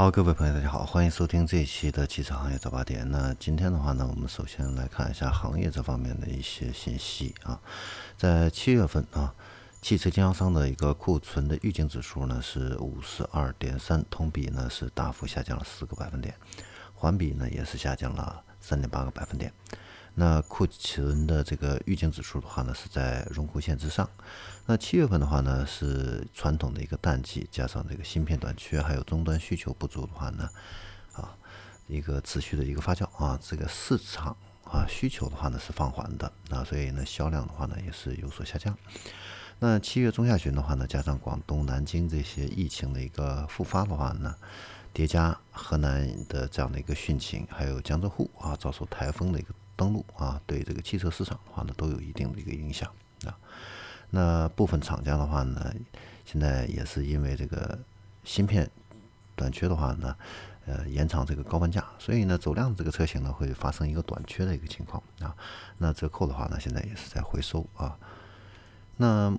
好，各位朋友，大家好，欢迎收听这一期的汽车行业早八点。那今天的话呢，我们首先来看一下行业这方面的一些信息啊。在七月份啊，汽车经销商的一个库存的预警指数呢是五十二点三，同比呢是大幅下降了四个百分点，环比呢也是下降了三点八个百分点。那库存的这个预警指数的话呢，是在荣枯线之上。那七月份的话呢，是传统的一个淡季，加上这个芯片短缺，还有终端需求不足的话呢，啊，一个持续的一个发酵啊，这个市场啊需求的话呢是放缓的啊，所以呢销量的话呢也是有所下降。那七月中下旬的话呢，加上广东南京这些疫情的一个复发的话呢，叠加河南的这样的一个汛情，还有江浙沪啊遭受台风的一个。登陆啊，对这个汽车市场的话呢，都有一定的一个影响啊。那部分厂家的话呢，现在也是因为这个芯片短缺的话呢，呃，延长这个高半价，所以呢，走量的这个车型呢会发生一个短缺的一个情况啊。那折扣的话呢，现在也是在回收啊。那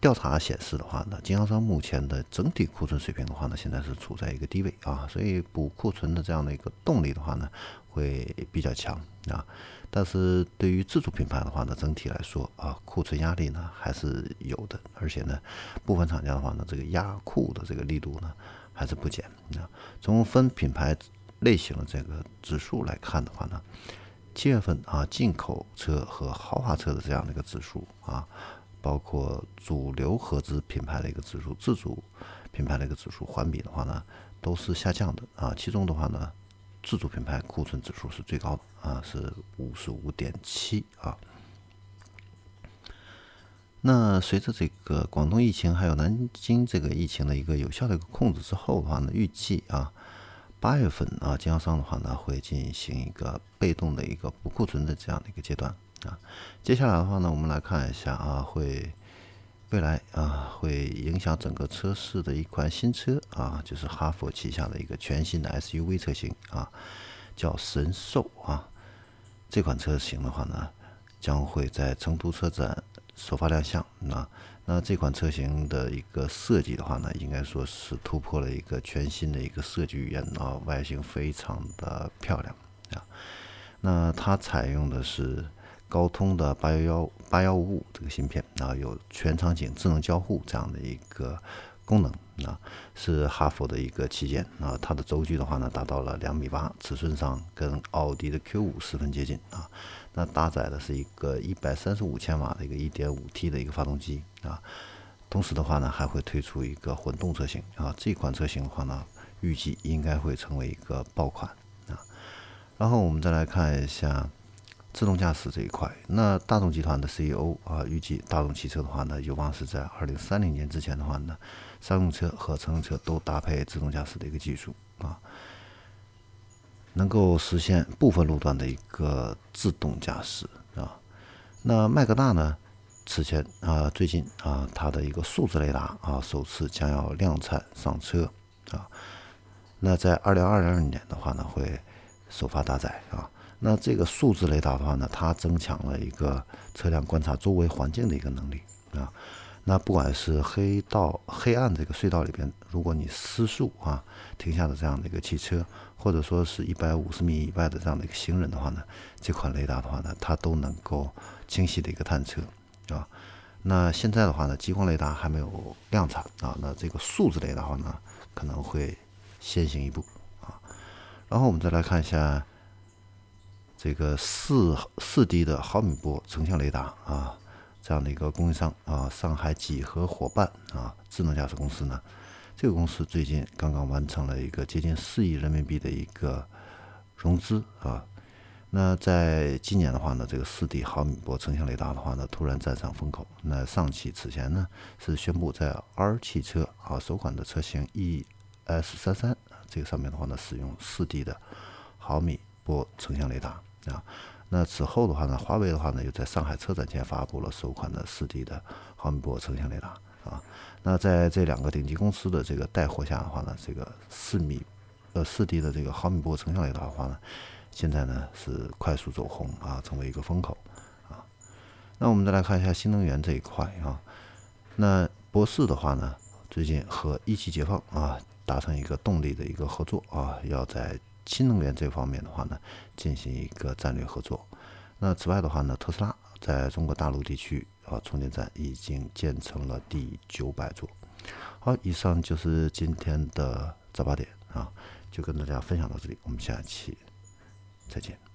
调查显示的话呢，经销商目前的整体库存水平的话呢，现在是处在一个低位啊，所以补库存的这样的一个动力的话呢，会比较强啊。但是对于自主品牌的话呢，整体来说啊，库存压力呢还是有的，而且呢，部分厂家的话呢，这个压库的这个力度呢还是不减啊。从分品牌类型的这个指数来看的话呢，七月份啊，进口车和豪华车的这样的一个指数啊。包括主流合资品牌的一个指数、自主品牌的一个指数，环比的话呢，都是下降的啊。其中的话呢，自主品牌库存指数是最高的啊，是五十五点七啊。那随着这个广东疫情还有南京这个疫情的一个有效的一个控制之后的话呢，预计啊，八月份啊，经销商的话呢会进行一个被动的一个补库存的这样的一个阶段。啊，接下来的话呢，我们来看一下啊，会未来啊会影响整个车市的一款新车啊，就是哈弗旗下的一个全新的 SUV 车型啊，叫神兽啊。这款车型的话呢，将会在成都车展首发亮相。那那这款车型的一个设计的话呢，应该说是突破了一个全新的一个设计语言啊，外形非常的漂亮啊。那它采用的是。高通的八幺幺八幺五五这个芯片啊，有全场景智能交互这样的一个功能啊，是哈弗的一个旗舰啊。它的轴距的话呢，达到了两米八，尺寸上跟奥迪的 Q 五十分接近啊。那搭载的是一个一百三十五千瓦的一个一点五 T 的一个发动机啊。同时的话呢，还会推出一个混动车型啊。这款车型的话呢，预计应该会成为一个爆款啊。然后我们再来看一下。自动驾驶这一块，那大众集团的 CEO 啊，预计大众汽车的话呢，有望是在二零三零年之前的话呢，商用车和乘用车都搭配自动驾驶的一个技术啊，能够实现部分路段的一个自动驾驶啊。那麦格纳呢，此前啊，最近啊，它的一个数字雷达啊，首次将要量产上车啊。那在二零二二年的话呢，会首发搭载啊。那这个数字雷达的话呢，它增强了一个车辆观察周围环境的一个能力啊。那不管是黑道、黑暗这个隧道里边，如果你失速啊停下的这样的一个汽车，或者说是一百五十米以外的这样的一个行人的话呢，这款雷达的话呢，它都能够清晰的一个探测啊。那现在的话呢，激光雷达还没有量产啊，那这个数字雷达的话呢，可能会先行一步啊。然后我们再来看一下。这个四四 D 的毫米波成像雷达啊，这样的一个供应商啊，上海几何伙伴啊，智能驾驶公司呢，这个公司最近刚刚完成了一个接近四亿人民币的一个融资啊。那在今年的话呢，这个四 D 毫米波成像雷达的话呢，突然站上风口。那上汽此前呢是宣布在 R 汽车啊首款的车型 ES 三三这个上面的话呢，使用四 D 的毫米波成像雷达。啊，那此后的话呢，华为的话呢，又在上海车展前发布了首款的四 D 的毫米波成像雷达啊。那在这两个顶级公司的这个带货下的话呢，这个四米呃四 D 的这个毫米波成像雷达的话呢，现在呢是快速走红啊，成为一个风口啊。那我们再来看一下新能源这一块啊。那博世的话呢，最近和一汽解放啊达成一个动力的一个合作啊，要在新能源这方面的话呢，进行一个战略合作。那此外的话呢，特斯拉在中国大陆地区啊，充电站已经建成了第九百座。好，以上就是今天的早八点啊，就跟大家分享到这里，我们下期再见。